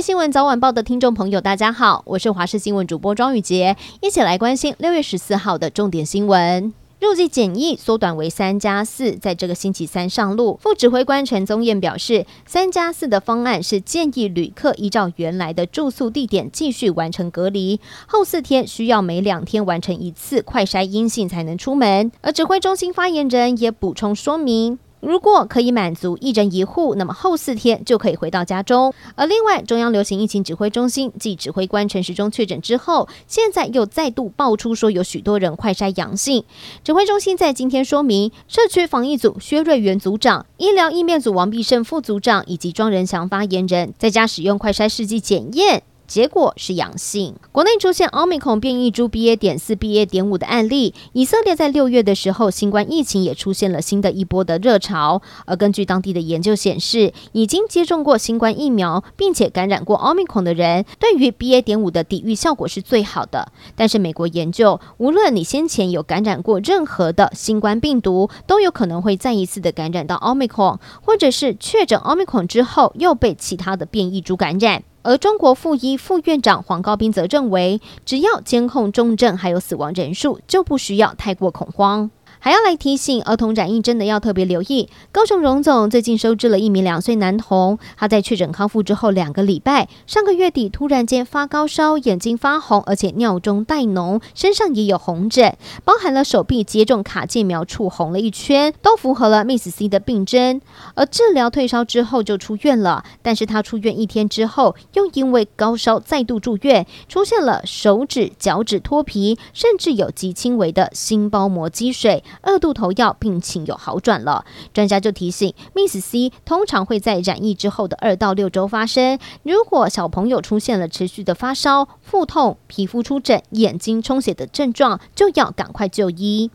新闻早晚报的听众朋友，大家好，我是华视新闻主播庄宇杰，一起来关心六月十四号的重点新闻。入境检疫缩短为三加四，在这个星期三上路。副指挥官陈宗彦表示，三加四的方案是建议旅客依照原来的住宿地点继续完成隔离，后四天需要每两天完成一次快筛阴性才能出门。而指挥中心发言人也补充说明。如果可以满足一人一户，那么后四天就可以回到家中。而另外，中央流行疫情指挥中心继指挥官陈时中确诊之后，现在又再度爆出说有许多人快筛阳性。指挥中心在今天说明，社区防疫组薛瑞元组长、医疗应变组王必胜副组长以及庄人祥发言人在家使用快筛试剂检验。结果是阳性。国内出现奥密克戎变异株 BA. 点四、BA. 点五的案例。以色列在六月的时候，新冠疫情也出现了新的一波的热潮。而根据当地的研究显示，已经接种过新冠疫苗并且感染过奥密克戎的人，对于 BA. 点五的抵御效果是最好的。但是美国研究，无论你先前有感染过任何的新冠病毒，都有可能会再一次的感染到奥密克戎，或者是确诊奥密克戎之后又被其他的变异株感染。而中国副医副院长黄高斌则认为，只要监控重症还有死亡人数，就不需要太过恐慌。还要来提醒儿童染疫，真的要特别留意。高雄荣总最近收治了一名两岁男童，他在确诊康复之后两个礼拜，上个月底突然间发高烧，眼睛发红，而且尿中带脓，身上也有红疹，包含了手臂接种卡介苗处红了一圈，都符合了 Miss C 的病征。而治疗退烧之后就出院了，但是他出院一天之后，又因为高烧再度住院，出现了手指、脚趾脱皮，甚至有极轻微的心包膜积水。二度投药，病情有好转了。专家就提醒，Miss C 通常会在染疫之后的二到六周发生。如果小朋友出现了持续的发烧、腹痛、皮肤出疹、眼睛充血的症状，就要赶快就医。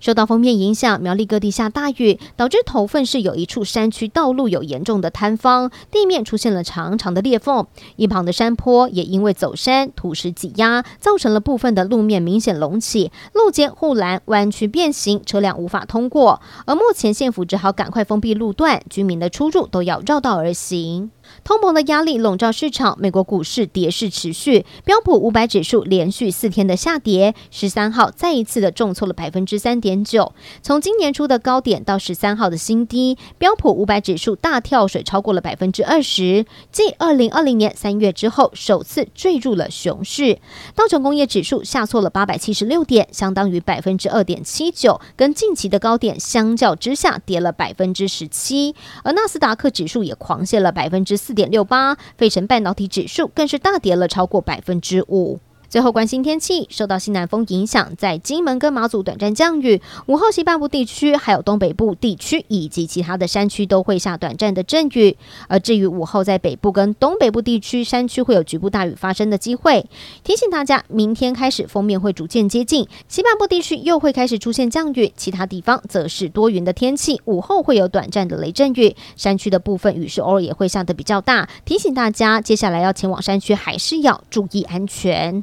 受到锋面影响，苗栗各地下大雨，导致头份市有一处山区道路有严重的坍方，地面出现了长长的裂缝，一旁的山坡也因为走山土石挤压，造成了部分的路面明显隆起，路肩护栏弯曲变形，车辆无法通过。而目前县府只好赶快封闭路段，居民的出入都要绕道而行。通膨的压力笼罩市场，美国股市跌势持续，标普五百指数连续四天的下跌，十三号再一次的重挫了百分之三点九。从今年初的高点到十三号的新低，标普五百指数大跳水超过了百分之二十，继二零二零年三月之后首次坠入了熊市。道琼工业指数下挫了八百七十六点，相当于百分之二点七九，跟近期的高点相较之下跌了百分之十七。而纳斯达克指数也狂泻了百分之四点六八，费城半导体指数更是大跌了超过百分之五。最后关心天气，受到西南风影响，在金门跟马祖短暂降雨，午后西半部地区还有东北部地区以及其他的山区都会下短暂的阵雨。而至于午后在北部跟东北部地区山区会有局部大雨发生的机会，提醒大家，明天开始锋面会逐渐接近，西半部地区又会开始出现降雨，其他地方则是多云的天气，午后会有短暂的雷阵雨，山区的部分雨势偶尔也会下得比较大，提醒大家接下来要前往山区还是要注意安全。